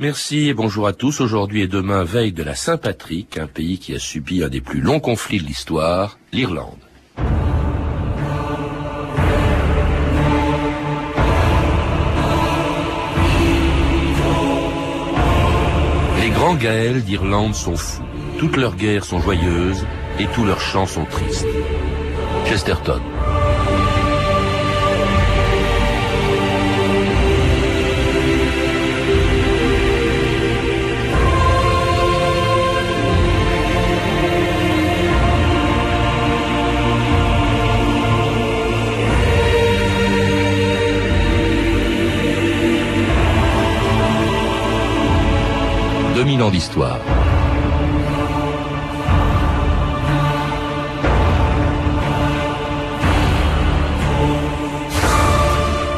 Merci et bonjour à tous. Aujourd'hui et demain, veille de la Saint-Patrick, un pays qui a subi un des plus longs conflits de l'histoire, l'Irlande. Les grands Gaëls d'Irlande sont fous. Toutes leurs guerres sont joyeuses et tous leurs chants sont tristes. Chesterton. Ans d'histoire.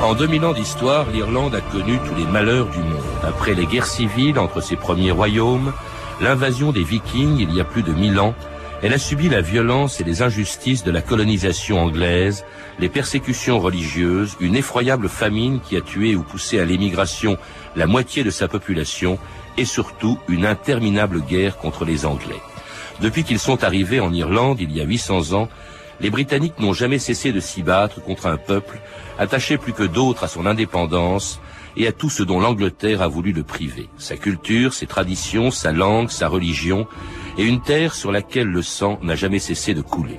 En 2000 ans d'histoire, l'Irlande a connu tous les malheurs du monde. Après les guerres civiles entre ses premiers royaumes, l'invasion des Vikings il y a plus de 1000 ans, elle a subi la violence et les injustices de la colonisation anglaise, les persécutions religieuses, une effroyable famine qui a tué ou poussé à l'émigration la moitié de sa population et surtout une interminable guerre contre les Anglais. Depuis qu'ils sont arrivés en Irlande il y a 800 ans, les Britanniques n'ont jamais cessé de s'y battre contre un peuple attaché plus que d'autres à son indépendance et à tout ce dont l'Angleterre a voulu le priver. Sa culture, ses traditions, sa langue, sa religion, et une terre sur laquelle le sang n'a jamais cessé de couler.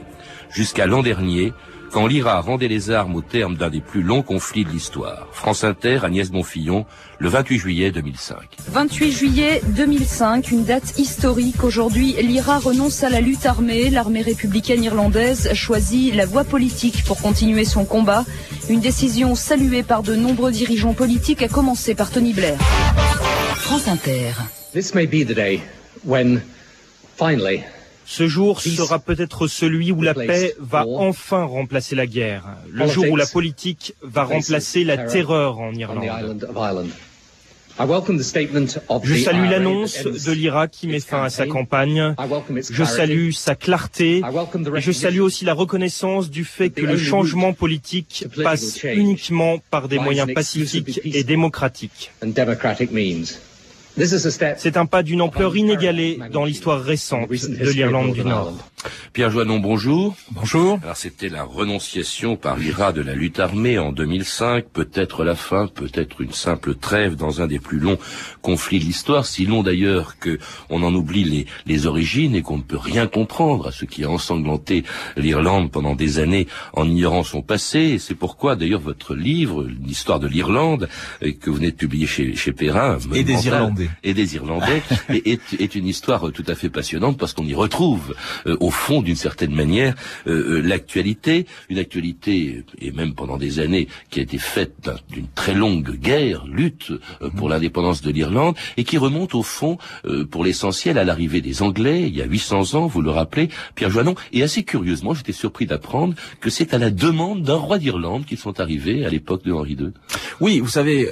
Jusqu'à l'an dernier, quand l'IRA rendait les armes au terme d'un des plus longs conflits de l'histoire. France Inter, Agnès Bonfillon, le 28 juillet 2005. 28 juillet 2005, une date historique. Aujourd'hui, l'IRA renonce à la lutte armée. L'armée républicaine irlandaise choisit la voie politique pour continuer son combat. Une décision saluée par de nombreux dirigeants politiques, à commencer par Tony Blair. France Inter. This may be the day when, finally, ce jour sera peut-être celui où la paix va enfin remplacer la guerre, le jour où la politique va remplacer la terreur en Irlande. Je salue l'annonce de l'Irak qui met fin à sa campagne. Je salue sa clarté et je salue aussi la reconnaissance du fait que le changement politique passe uniquement par des moyens pacifiques et démocratiques. C'est un pas d'une ampleur inégalée dans l'histoire récente de l'Irlande du Nord. Pierre Joannon, bonjour. Bonjour. Alors c'était la renonciation par l'IRA de la lutte armée en 2005, peut-être la fin, peut-être une simple trêve dans un des plus longs conflits de l'histoire, si long d'ailleurs que on en oublie les, les origines et qu'on ne peut rien comprendre à ce qui a ensanglanté l'Irlande pendant des années en ignorant son passé. Et c'est pourquoi d'ailleurs votre livre, l'histoire de l'Irlande, euh, que vous venez de publier chez, chez Perrin, et des Irlandais, et des Irlandais, est, est, une histoire tout à fait passionnante parce qu'on y retrouve euh, au fond d'une certaine manière euh, euh, l'actualité, une actualité et même pendant des années qui a été faite d'une très longue guerre, lutte euh, pour mhm. l'indépendance de l'Irlande et qui remonte au fond pour l'essentiel à l'arrivée des Anglais il y a 800 ans, vous le rappelez, Pierre Joannon. Et assez curieusement, j'étais surpris d'apprendre que c'est à la demande d'un roi d'Irlande qu'ils sont arrivés à l'époque de Henri II. Oui, vous savez,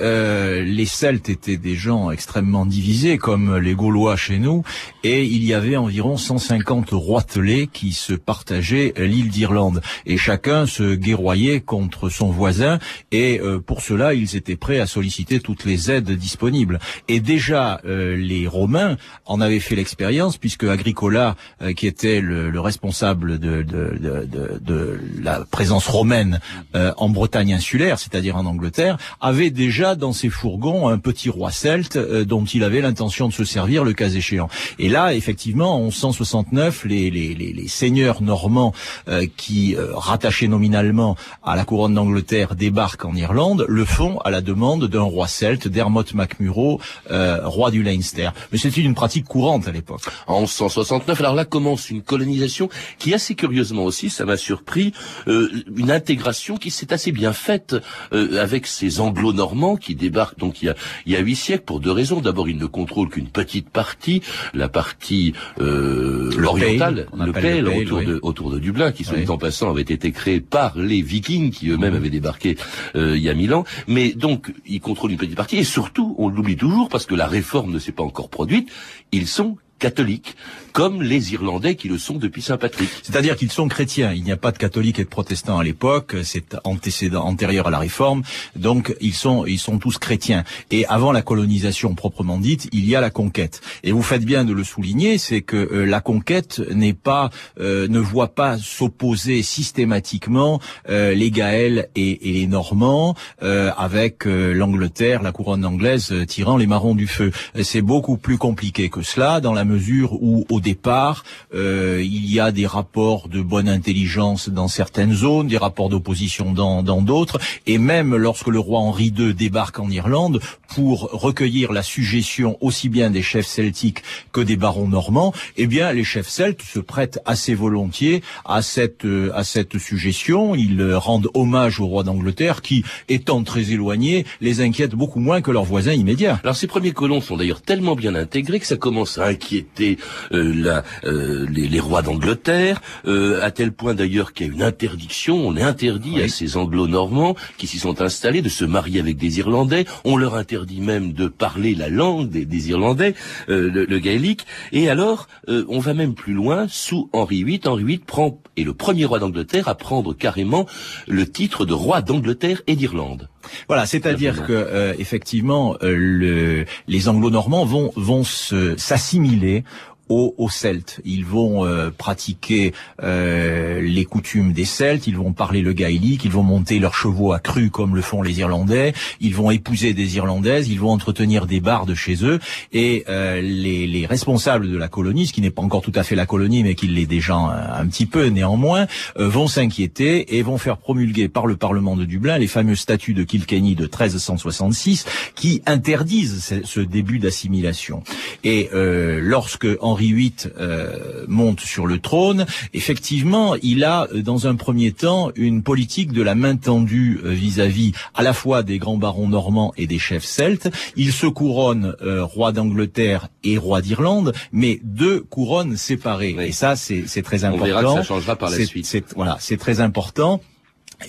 les Celtes étaient des gens extrêmement divisés comme les Gaulois chez nous et il y avait environ 150 roitelets qui se partageaient l'île d'Irlande et chacun se guerroyait contre son voisin et euh, pour cela ils étaient prêts à solliciter toutes les aides disponibles. Et déjà euh, les Romains en avaient fait l'expérience puisque Agricola, euh, qui était le, responsable de, de, de, de, la présence romaine en Bretagne insulaire, c'est-à-dire en Angleterre, avait déjà dans ses fourgons un petit roi celte dont il avait l'intention de se servir le cas échéant. Et là, effectivement, en 1169, les, les, les les seigneurs normands euh, qui, euh, rattachés nominalement à la couronne d'Angleterre, débarquent en Irlande, le font à la demande d'un roi celte, Dermot MacMurrough, euh, roi du Leinster. Mais c'était une pratique courante à l'époque. En 1169, alors là commence une colonisation qui, assez curieusement aussi, ça m'a surpris, une intégration qui s'est assez bien faite avec ces anglo-normands qui débarquent donc il y a il y a huit siècles pour deux raisons. D'abord, ils ne contrôlent qu'une petite partie, la partie orientale, le autour, de, autour de Dublin, qui, soit dit en passant, avait été créé par les Vikings, qui eux-mêmes avaient débarqué euh, il y a mille ans. Mais donc, ils contrôlent une petite partie, et surtout, on l'oublie toujours, parce que la réforme ne s'est pas encore produite, ils sont catholiques, comme les Irlandais qui le sont depuis Saint-Patrick. C'est-à-dire qu'ils sont chrétiens. Il n'y a pas de catholiques et de protestants à l'époque. C'est antécédent, antérieur à la Réforme. Donc ils sont, ils sont tous chrétiens. Et avant la colonisation proprement dite, il y a la conquête. Et vous faites bien de le souligner, c'est que euh, la conquête n'est pas, euh, ne voit pas s'opposer systématiquement euh, les Gaëls et, et les Normands avec l'Angleterre, la couronne anglaise tirant les marrons du feu. C'est beaucoup plus compliqué que cela dans la mesure où départ il y a des rapports de bonne intelligence dans certaines zones, des rapports d'opposition dans d'autres, et même lorsque le roi Henri II débarque en Irlande pour recueillir la suggestion aussi bien des chefs celtiques que des barons normands, eh bien les chefs celtes se prêtent assez volontiers à cette euh, à cette suggestion. Ils rendent hommage au roi d'Angleterre qui, étant très éloigné, les inquiète beaucoup moins que leurs voisins immédiats. Alors ces premiers colons sont d'ailleurs tellement bien intégrés que ça commence à inquiéter euh, la, euh, les, rois d'Angleterre, à tel point d'ailleurs qu'il y a une interdiction. On est interdit à ces anglo-normands qui s'y sont installés de se marier avec des Irlandais. On leur interdit même de parler la langue des, Irlandais, le, le, gaélique. Et alors, on va même plus loin. Sous Henri VIII, Henri VIII prend est le premier roi d'Angleterre à prendre carrément le titre de roi d'Angleterre et d'Irlande. Voilà, c'est-à-dire que euh, effectivement, euh, le, les Anglo-Normands vont vont s'assimiler aux, Celtes. Ils vont euh, pratiquer euh, les coutumes des Celtes, ils vont parler le gaélique, ils vont monter leurs chevaux à cru comme le font les Irlandais, ils vont épouser des Irlandaises, ils vont entretenir des bardes chez eux, et euh, les, les, responsables de la colonie, ce qui n'est pas encore tout à fait la colonie, mais qui l'est déjà un, petit peu néanmoins, vont s'inquiéter et vont faire promulguer par le Parlement de Dublin les fameux statuts de Kilkenny de 1366 qui interdisent ce, ce début d'assimilation. Et lorsque Henri Henri VIII euh, monte sur le trône, effectivement, il a euh, dans un premier temps une politique de la main tendue euh, vis-à-vis à la fois des grands barons normands et des chefs celtes. Il se couronne roi d'Angleterre et roi d'Irlande, mais deux couronnes séparées. Et ça, c'est très important. On verra que ça changera par la suite. Voilà, c'est très important.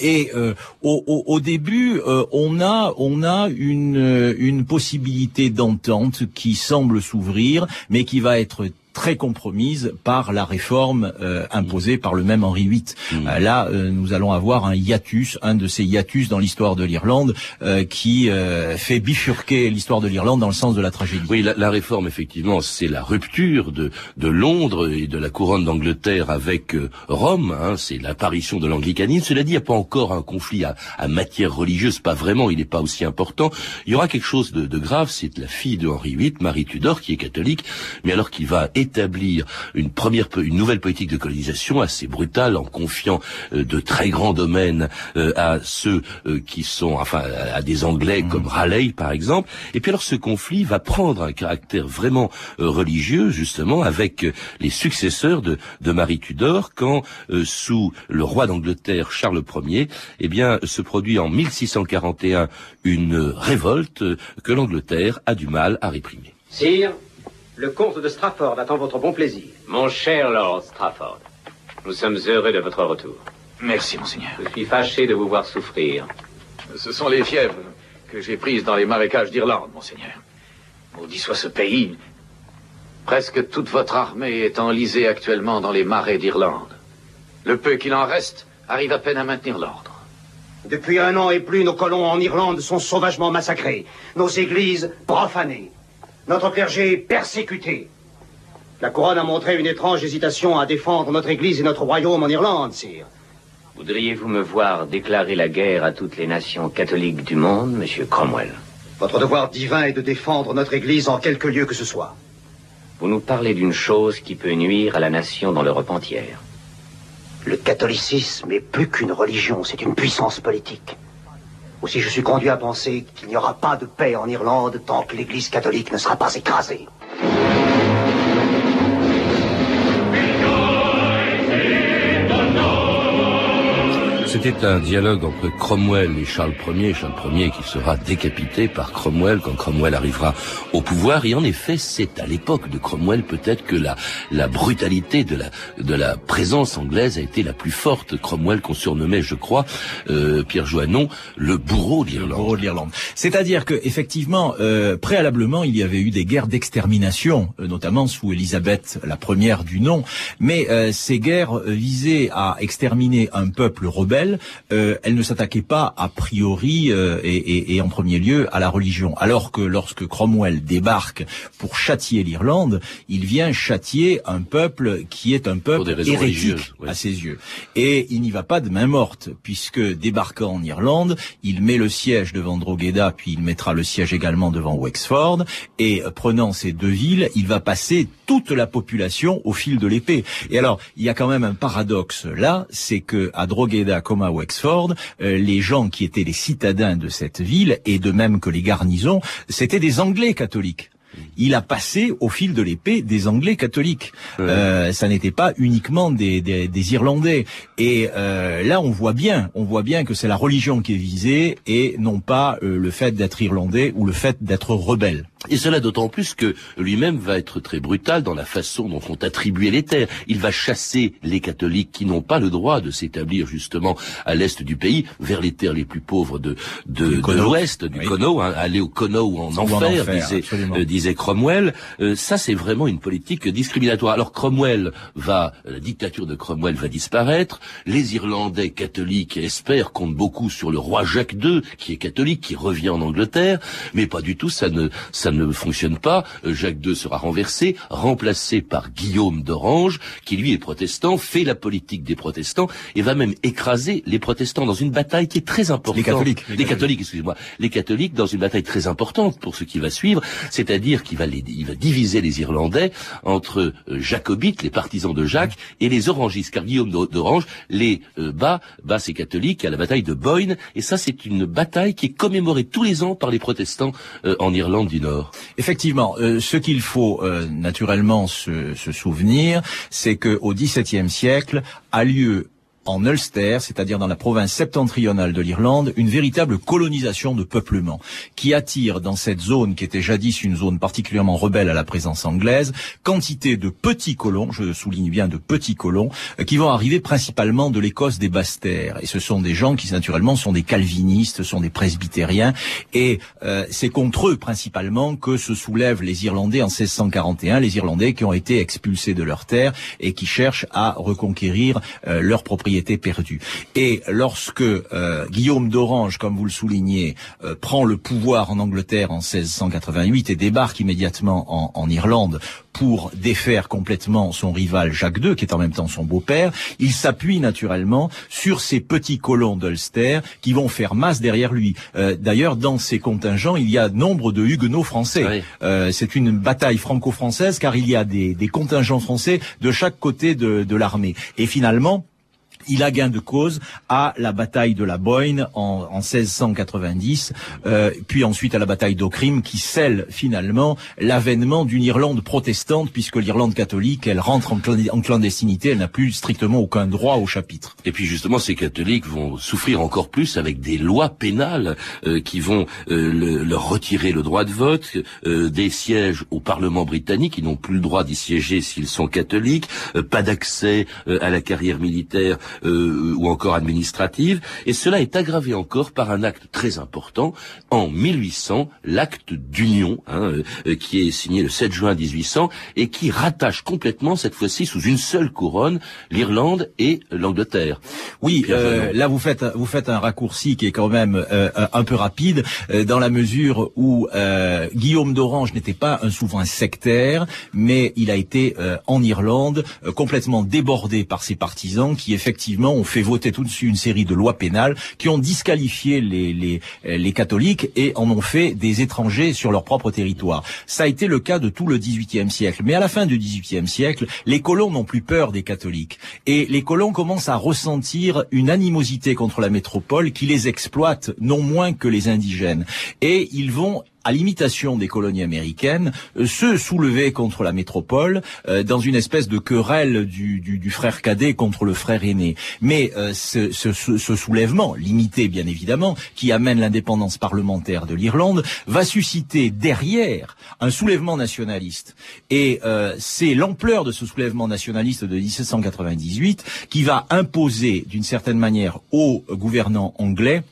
Et euh, au, au, au, début, euh, on a on a une une possibilité d'entente qui semble s'ouvrir, mais qui va être très compromise par la réforme euh, imposée par le même Henri VIII. Mm. Euh, là, euh, nous allons avoir un hiatus, un de ces hiatus dans l'histoire de l'Irlande, qui fait bifurquer l'histoire de l'Irlande dans le sens de la tragédie. Oui, la, la réforme, effectivement, c'est la rupture de, de Londres et de la couronne d'Angleterre avec Rome. Hein, c'est l'apparition de l'anglicanisme. Cela dit, il n'y a pas encore un conflit à, à matière religieuse, pas vraiment, il n'est pas aussi important. Il y aura quelque chose de, de grave, c'est la fille de Henri VIII, Marie Tudor, qui est catholique, mais alors qui va établir une première, une nouvelle politique de colonisation assez brutale en confiant euh, de très grands domaines euh, à ceux euh, qui sont, enfin, à des Anglais mmh. comme Raleigh par exemple. Et puis alors ce conflit va prendre un caractère vraiment religieux justement avec les successeurs de, de Marie Tudor quand sous le roi d'Angleterre Charles Ier, eh bien, se produit en 1641 une révolte que l'Angleterre a du mal à réprimer. Sire, le comte de Strafford attend votre bon plaisir. Mon cher Lord Strafford, nous sommes heureux de votre retour. Merci, monseigneur. Je suis fâché de vous voir souffrir. Ce sont les fièvres que j'ai prises dans les marécages d'Irlande, monseigneur. Maudit soit ce pays. Presque toute votre armée est enlisée actuellement dans les marais d'Irlande. Le peu qu'il en reste arrive à peine à maintenir l'ordre. Depuis un an et plus, nos colons en Irlande sont sauvagement massacrés, nos églises profanées. Notre clergé persécuté. La couronne a montré une étrange hésitation à défendre notre Église et notre royaume en Irlande, sire. Voudriez-vous me voir déclarer la guerre à toutes les nations catholiques du monde, monsieur Cromwell? Votre devoir divin est de défendre notre Église en quelque lieu que ce soit. Vous nous parlez d'une chose qui peut nuire à la nation dans l'Europe entière. Le catholicisme est plus qu'une religion, c'est une puissance politique. Aussi, je suis conduit à penser qu'il n'y aura pas de paix en Irlande tant que l'Église catholique ne sera pas écrasée. C'était un dialogue entre Cromwell et Charles Ier, Charles Ier qui sera décapité par Cromwell quand Cromwell arrivera au pouvoir. Et en effet, c'est à l'époque de Cromwell peut-être que la, la brutalité de la, de la présence anglaise a été la plus forte. Cromwell qu'on surnommait, je crois, euh, Pierre Joannon, le bourreau de l'Irlande. C'est-à-dire que effectivement, euh, préalablement, il y avait eu des guerres d'extermination, euh, notamment sous Élisabeth la première du nom. Mais euh, ces guerres visaient à exterminer un peuple rebelle euh, elle ne s'attaquait pas a priori euh, et, en premier lieu à la religion. Alors que lorsque Cromwell débarque pour châtier l'Irlande, il vient châtier un peuple qui est un peuple hérétique à ses yeux. Et il n'y va pas de main morte, puisque débarquant en Irlande, il met le siège devant Drogheda, puis il mettra le siège également devant Wexford, et prenant ces deux villes, il va passer toute la population au fil de l'épée. Et alors, il y a quand même un paradoxe là, c'est que à Drogheda, comme à Wexford, euh, les gens qui étaient les citadins de cette ville, et de même que les garnisons, c'était des Anglais catholiques il a passé au fil de l'épée des Anglais catholiques. Euh, ça n'était pas uniquement des, des, Irlandais. Et euh, là, on voit bien, on voit bien que c'est la religion qui est visée et non pas le fait d'être irlandais ou le fait d'être rebelle. Et cela d'autant plus que lui-même va être très brutal dans la façon dont sont attribuées les terres. Il va chasser les catholiques qui n'ont pas le droit de s'établir justement à l'est du pays, vers les terres les plus pauvres de, de, l'ouest, du Cono, hein, aller au Cono ou en enfer, euh, disait, Cromwell. Euh, ça, c'est vraiment une politique discriminatoire. Alors Cromwell va, la dictature de Cromwell va disparaître. Les Irlandais catholiques espèrent, comptent beaucoup sur le roi Jacques II, qui est catholique, qui revient en Angleterre, mais pas du tout. Ça ne, ça ne fonctionne pas. Euh, Jacques II sera renversé, remplacé par Guillaume d'Orange, qui lui est protestant, fait la politique des protestants et va même écraser les protestants dans une bataille qui est très importante. Les catholiques. Les, catholiques, excusez-moi. Les catholiques dans une bataille très importante pour ce qui va suivre, c'est-à-dire qu'il va, il va diviser les Irlandais entre euh, jacobites, les partisans de Jacques, et les orangistes, car Guillaume d'Orange les euh, bat, bat ces catholiques à la bataille de Boyne, et ça c'est une bataille qui est commémorée tous les ans par les protestants en Irlande du Nord. Effectivement, euh, ce qu'il faut euh, naturellement se, se souvenir, c'est qu'au XVIIe siècle a lieu en Ulster, c'est-à-dire dans la province septentrionale de l'Irlande, une véritable colonisation de peuplement qui attire dans cette zone qui était jadis une zone particulièrement rebelle à la présence anglaise, quantité de petits colons, je souligne bien de petits colons, euh, qui vont arriver principalement de l'Écosse des Basses-Terres. Et ce sont des gens qui naturellement sont des calvinistes, sont des presbytériens, et euh, c'est contre eux principalement que se soulèvent les Irlandais en 1641, les Irlandais qui ont été expulsés de leurs terres et qui cherchent à reconquérir euh, leur propriété était perdu. Et lorsque euh, Guillaume d'Orange, comme vous le soulignez, euh, prend le pouvoir en Angleterre en 1688 et débarque immédiatement en, en Irlande pour défaire complètement son rival Jacques II, qui est en même temps son beau-père, il s'appuie naturellement sur ces petits colons d'Ulster qui vont faire masse derrière lui. Euh, d'ailleurs, dans ces contingents, il y a nombre de huguenots français. c'est une bataille franco-française car il y a des, des contingents français de chaque côté de, de l'armée. Et finalement, il a gain de cause à la bataille de la Boyne en, en 1690, euh, puis ensuite à la bataille d'Ocrim, qui scelle finalement l'avènement d'une Irlande protestante, puisque l'Irlande catholique, elle rentre en, clandestinité, elle n'a plus strictement aucun droit au chapitre. Et puis justement, ces catholiques vont souffrir encore plus avec des lois pénales euh, qui vont euh, leur retirer le droit de vote, euh, des sièges au Parlement britannique, ils n'ont plus le droit d'y siéger s'ils sont catholiques, pas d'accès à la carrière militaire euh, ou encore administrative, et cela est aggravé encore par un acte très important en 1800, l'acte d'union, hein, euh, qui est signé le 7 juin 1800 et qui rattache complètement cette fois-ci sous une seule couronne l'Irlande et l'Angleterre. Oui, euh, là vous faites vous faites un raccourci qui est quand même un peu rapide dans la mesure où Guillaume d'Orange n'était pas un souverain sectaire, mais il a été en Irlande complètement débordé par ses partisans qui effectivement effectivement, on fait voter tout de suite une série de lois pénales qui ont disqualifié les, les, les catholiques et en ont fait des étrangers sur leur propre territoire. Ça a été le cas de tout le XVIIIe siècle. Mais à la fin du XVIIIe siècle, les colons n'ont plus peur des catholiques. Et les colons commencent à ressentir une animosité contre la métropole qui les exploite non moins que les indigènes. Et ils vont à l'imitation des colonies américaines, se soulever contre la métropole dans une espèce de querelle du, frère cadet contre le frère aîné. Mais ce, ce, ce, soulèvement, limité bien évidemment, qui amène l'indépendance parlementaire de l'Irlande, va susciter derrière un soulèvement nationaliste. Et c'est l'ampleur de ce soulèvement nationaliste de 1798 qui va imposer d'une certaine manière aux gouvernants anglais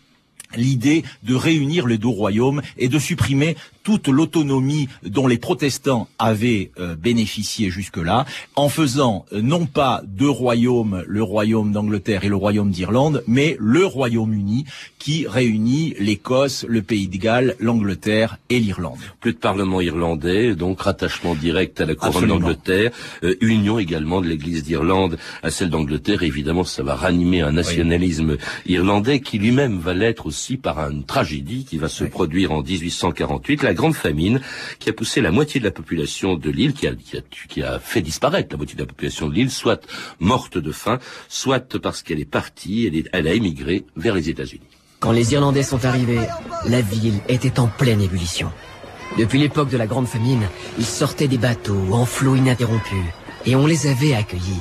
l'idée de réunir les deux royaumes et de supprimer toute l'autonomie dont les protestants avaient euh, bénéficié jusque-là, en faisant euh, non pas deux royaumes, le royaume d'Angleterre et le royaume d'Irlande, mais le Royaume-Uni qui réunit l'Écosse, le Pays de Galles, l'Angleterre et l'Irlande. Plus de parlement irlandais, donc rattachement direct à la couronne d'Angleterre, euh, union également de l'Église d'Irlande à celle d'Angleterre. Évidemment, ça va ranimer un nationalisme irlandais qui lui-même va l'être aussi par une tragédie qui va se produire en 1848 la grande famine qui a poussé la moitié de la population de l'île, qui a, fait disparaître la moitié de la population de l'île, soit morte de faim, soit parce qu'elle est partie, elle, elle a émigré vers les États-Unis. Quand les Irlandais sont arrivés, la ville était en pleine ébullition. Depuis l'époque de la Grande Famine, ils sortaient des bateaux en flot ininterrompu et on les avait accueillis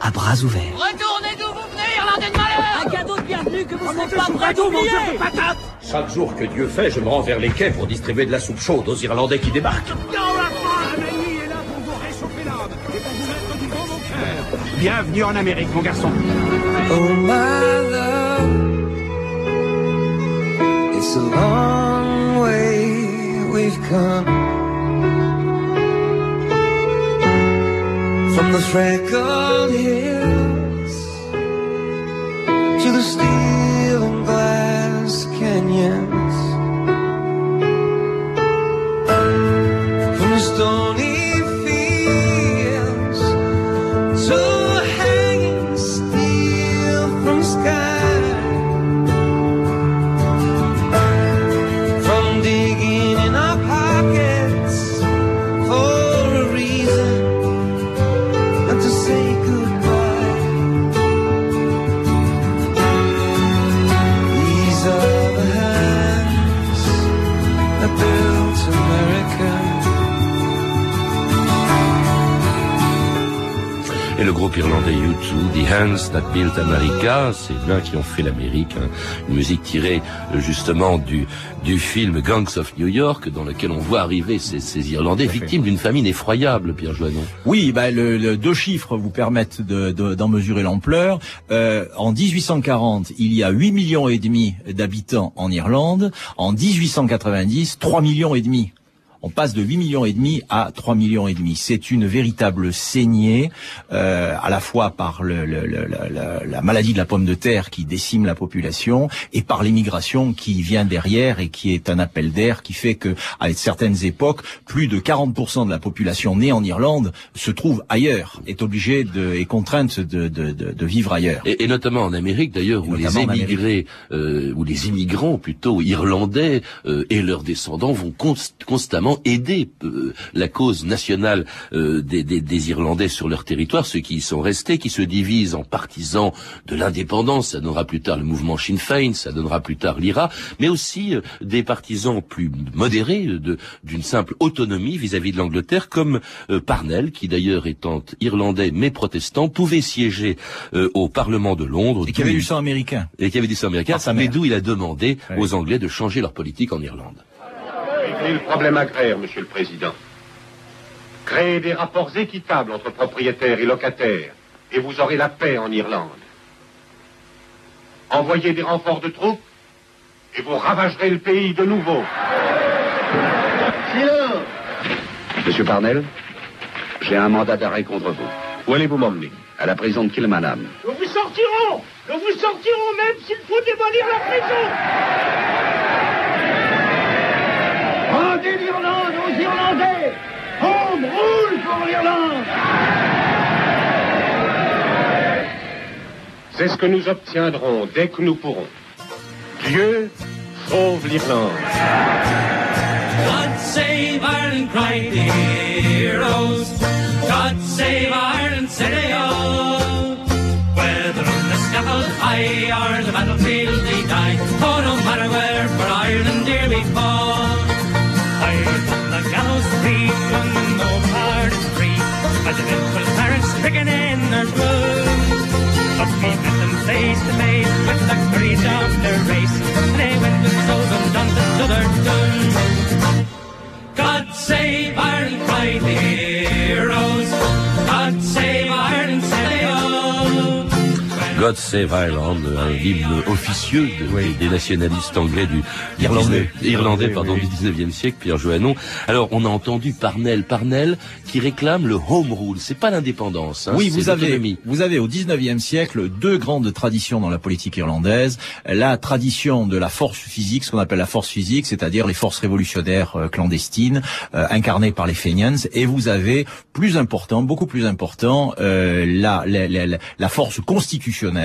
à bras ouverts. Retournez d'où vous venez, Irlandais de malheur Un cadeau de bienvenue que vous n'êtes pas prêts d'oublier chaque jour que Dieu fait, je me rends vers les quais pour distribuer de la soupe chaude aux Irlandais qui débarquent. Bienvenue en Amérique, mon garçon. Oh my love, it's a long way we've come from the freckled hills to the steel and glass canyons Hands That Built America, c'est l'un qui ont fait l'Amérique, hein. une musique tirée euh, justement du, du film Gangs of New York, dans lequel on voit arriver ces, ces Irlandais victimes d'une famine effroyable, Pierre Joannon. Oui, bah, le, le- deux chiffres vous permettent de- de- d'en mesurer l'ampleur. Euh, en 1840, il y a 8 millions et demi d'habitants en Irlande. En 1890, 3 millions et demi. On passe de 8 millions et demi à 3 millions et demi. C'est une véritable saignée, euh, à la fois par le- le- le- la- la- la maladie de la pomme de terre qui décime la population et par l'immigration qui vient derrière et qui est un appel d'air qui fait que, à certaines époques, plus de 40% de la population née en Irlande se trouve ailleurs, est obligée de, est contrainte de, de, de, de vivre ailleurs. Et, et notamment en Amérique d'ailleurs, où les émigrés, euh, où les immigrants plutôt irlandais euh, et leurs descendants vont const- constamment aider euh, la cause nationale euh, des, des- des Irlandais sur leur territoire, ceux qui y sont restés, qui se divisent en partisans de l'indépendance. Ça donnera plus tard le mouvement Sinn Féin, ça donnera plus tard l'IRA, mais aussi euh, des partisans plus modérés d'une simple autonomie vis-à-vis de l'Angleterre, comme Parnell, qui d'ailleurs étant irlandais mais protestant, pouvait siéger au Parlement de Londres. Et qui avait du sang américain. et qui avait du sang américain, mais d'où il a demandé aux Anglais de changer leur politique en Irlande. Le problème agraire, Monsieur le Président. Créez des rapports équitables entre propriétaires et locataires, et vous aurez la paix en Irlande. Envoyez des renforts de troupes, et vous ravagerez le pays de nouveau. Silence Monsieur Parnell, j'ai un mandat d'arrêt contre vous. Où allez-vous m'emmener? À la prison de Kilmainham. Nous vous sortirons Nous vous sortirons même s'il faut démolir la prison Rendez l'Irlande aux Irlandais On brûle pour C'est ce que nous obtiendrons dès que nous pourrons. Dieu sauve l'Irlande. God save Ireland, cried the heroes. God save Ireland, said they all. Whether on the scaffold high or the battlefield they die. Oh, no matter where, for Ireland dear we fall. Sentimental parents stricken in their room. But we met them face to face with the courage of their race. And they went with souls undone to other done. God save God Save Ireland, un hymne officieux de- des nationalistes anglais du du Irlandais. 19 irlandais pardon oui. du 19e siècle, Pierre Joannon. Alors on a entendu Parnell, Parnell qui réclame le home rule, c'est pas l'indépendance, hein, oui, vous avez, vous avez au 19e siècle deux grandes traditions dans la politique irlandaise. La tradition de la force physique, ce qu'on appelle la force physique, c'est-à-dire les forces révolutionnaires euh, clandestines, euh, incarnées par les Fenians. Et vous avez, plus important, beaucoup plus important, euh, la, la, la- la force constitutionnelle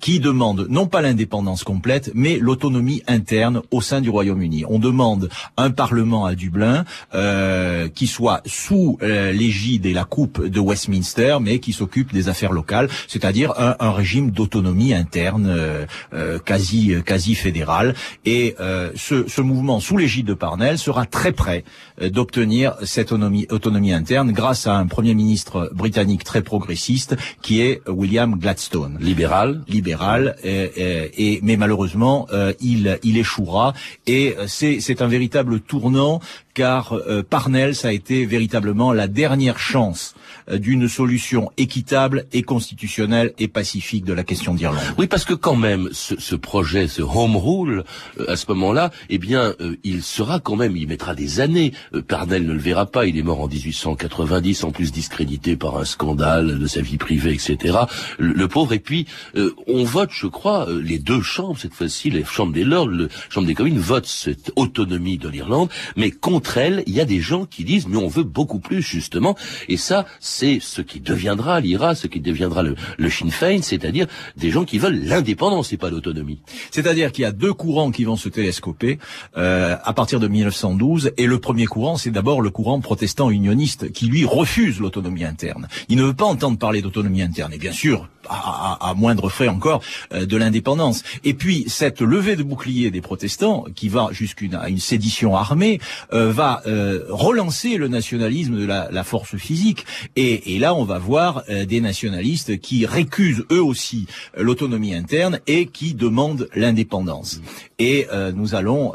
qui demande non pas l'indépendance complète, mais l'autonomie interne au sein du Royaume-Uni. On demande un parlement à Dublin euh, qui soit sous euh, l'égide et la coupe de Westminster, mais qui s'occupe des affaires locales, c'est-à-dire un, régime d'autonomie interne euh, quasi quasi fédéral. Et ce, ce mouvement sous l'égide de Parnell sera très près d'obtenir cette autonomie, autonomie interne grâce à un premier ministre britannique très progressiste qui est William Gladstone libéral, libéral, et, et- et- mais malheureusement euh, il il échouera et euh, c'est un véritable tournant car euh, Parnell ça a été véritablement la dernière chance euh, d'une solution équitable et constitutionnelle et pacifique de la question d'Irlande. Oui, parce que quand même, ce, ce projet, ce home rule, euh, à ce moment-là, eh bien, euh, il sera quand même, il mettra des années. Euh, Parnell ne le verra pas, il est mort en 1890, en plus discrédité par un scandale de sa vie privée, etc. Le, pauvre. Et puis, euh, on vote, je crois, euh, les deux chambres, cette fois-ci, les chambres des lords, le chambre des communes, votent cette autonomie de l'Irlande, mais contre elle, il y a des gens qui disent, mais on veut beaucoup plus, justement. Et ça, c'est ce qui deviendra l'IRA, ce qui deviendra le, le Sinn Féin, c'est-à-dire des gens qui veulent l'indépendance et pas l'autonomie. C'est-à-dire qu'il y a deux courants qui vont se télescoper euh, à partir de 1912, et le premier courant, c'est d'abord le courant protestant unioniste, qui lui refuse l'autonomie interne. Il ne veut pas entendre parler d'autonomie interne, et bien sûr, à, à- moindre frais encore, euh, de l'indépendance. Et puis cette levée de bouclier des protestants, qui va jusqu'à une, sédition armée, euh, va euh, relancer le nationalisme de la, force physique. Et, et là, on va voir des nationalistes qui récusent eux aussi l'autonomie interne et qui demandent l'indépendance. Et nous allons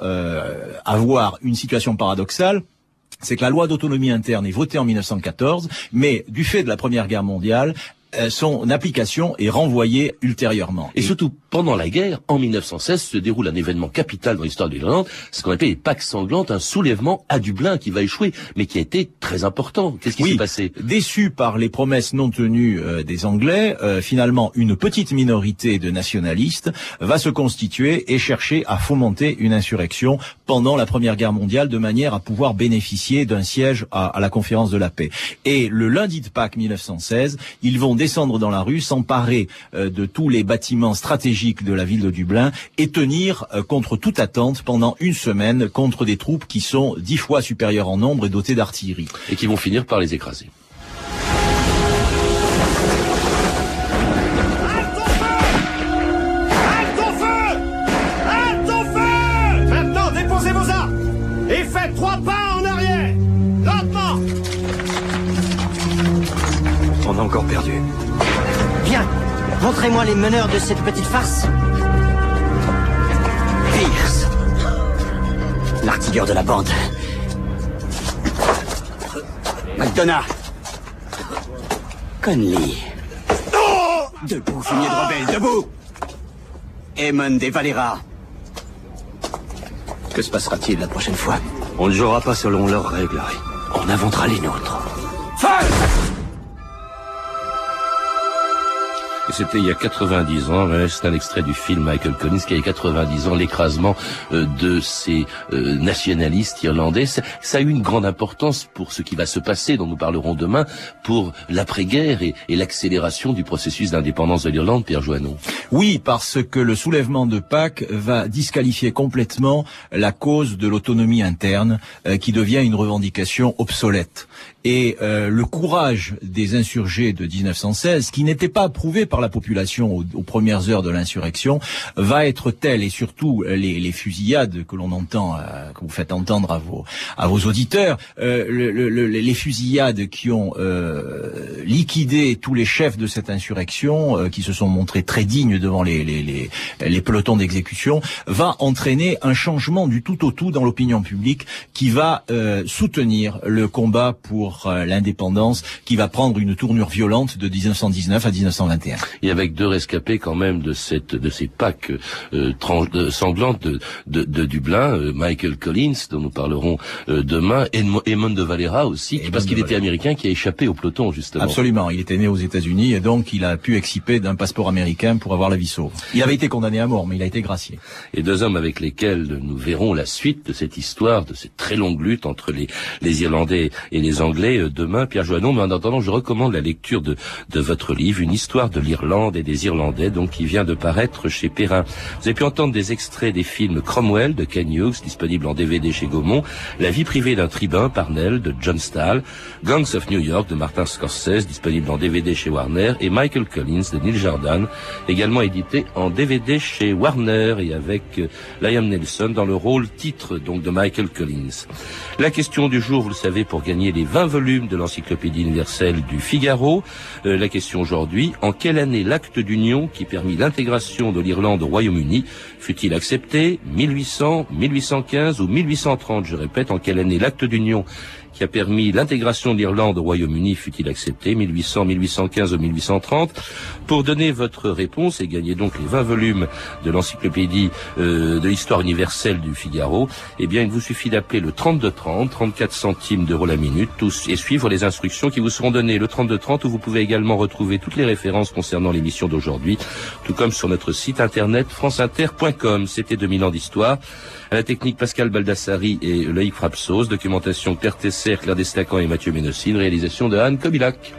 avoir une situation paradoxale c'est que la loi d'autonomie interne est votée en 1914, mais du fait de la Première Guerre mondiale, son application est renvoyée ultérieurement. Et surtout, pendant la guerre, en 1916, se déroule un événement capital dans l'histoire de l'Irlande, ce qu'on appelle les Pâques sanglantes, un soulèvement à Dublin qui va échouer, mais qui a été très important. Qu'est-ce qui Oui, s'est passé? Déçu par les promesses non tenues euh, des Anglais, euh, finalement une petite minorité de nationalistes va se constituer et chercher à fomenter une insurrection pendant la Première Guerre mondiale de manière à pouvoir bénéficier d'un siège à, à la conférence de la paix. Et le lundi de Pâques 1916, ils vont descendre dans la rue, s'emparer euh, de tous les bâtiments stratégiques de la ville de Dublin et tenir euh, contre toute attente pendant une semaine contre des troupes qui sont dix fois supérieures en nombre et dotées d'artillerie. Et qui vont finir par les écraser. On a encore perdu. Bien, montrez-moi les meneurs de cette petite farce. Pierce, l'artilleur de la bande. McDonough. Conley. Debout, fumier de rebelle, debout Eamon des Valera. Que se passera-t-il la prochaine fois? On ne jouera pas selon leurs règles. On inventera les nôtres. C'était il y a 90 ans, c'est un extrait du film Michael Collins qui a eu 90 ans, l'écrasement euh, de ces euh, nationalistes irlandais. Ça, a eu une grande importance pour ce qui va se passer, dont nous parlerons demain, pour l'après-guerre et, et l'accélération du processus d'indépendance de l'Irlande, Pierre Joannon. Oui, parce que le soulèvement de Pâques va disqualifier complètement la cause de l'autonomie interne, euh, qui devient une revendication obsolète. Et euh, le courage des insurgés de 1916, qui n'était pas approuvé par la population aux, aux premières heures de l'insurrection, va être tel, et surtout euh, les, les fusillades que l'on entend, euh, que vous faites entendre à vos, à vos auditeurs, euh, le- le- le- les fusillades qui ont euh, liquider tous les chefs de cette insurrection qui se sont montrés très dignes devant les, les, les, les pelotons d'exécution, va entraîner un changement du tout au tout dans l'opinion publique qui va soutenir le combat pour l'indépendance, qui va prendre une tournure violente de 1919 à 1921. Et avec deux rescapés quand même de cette de ces Pâques euh, sanglantes de, de, de Dublin, euh, Michael Collins dont nous parlerons euh, demain, et Eamon de Valera aussi, parce qu'il était américain qui a échappé au peloton justement. Absolument, il était né aux États-Unis et donc il a pu exciper d'un passeport américain pour avoir la vie sauve. Il avait été condamné à mort, mais il a été gracié. Et deux hommes avec lesquels nous verrons la suite de cette histoire, de cette très longue lutte entre les, les Irlandais et les Anglais demain, Pierre Joannon. Mais en attendant, je recommande la lecture de, de votre livre, une histoire de l'Irlande et des Irlandais, donc qui vient de paraître chez Perrin. Vous avez pu entendre des extraits des films Cromwell de Ken Hughes, disponible en DVD chez Gaumont, La vie privée d'un tribun par Nell de John Stahl, Gangs of New York de Martin Scorsese, disponible en DVD chez Warner, et Michael Collins de Neil Jordan, également édité en DVD chez Warner et avec euh, Liam Nelson dans le rôle titre donc de Michael Collins. La question du jour, vous le savez, pour gagner les 20 volumes de l'encyclopédie universelle du Figaro. Euh, la question aujourd'hui, en quelle année l'acte d'union qui permit l'intégration de l'Irlande au Royaume-Uni fut-il accepté? 1800, 1815 ou 1830 Je répète, en quelle année l'acte d'union qui a permis l'intégration de l'Irlande au Royaume-Uni fut-il accepté 1800, 1815 ou 1830 Pour donner votre réponse et gagner donc les 20 volumes de l'encyclopédie euh, de l'histoire universelle du Figaro, eh bien il vous suffit d'appeler le 3230, 34 centimes d'euros la minute, tous et suivre les instructions qui vous seront données le 3230 où vous pouvez également retrouver toutes les références concernant l'émission d'aujourd'hui, tout comme sur notre site internet franceinter.com. C'était 2000 ans d'histoire. À la technique Pascal Baldassari et Loïc Frapsos, documentation Claire Tesser, Claire Destacan et Mathieu Ménocine, réalisation de Anne Kobilac.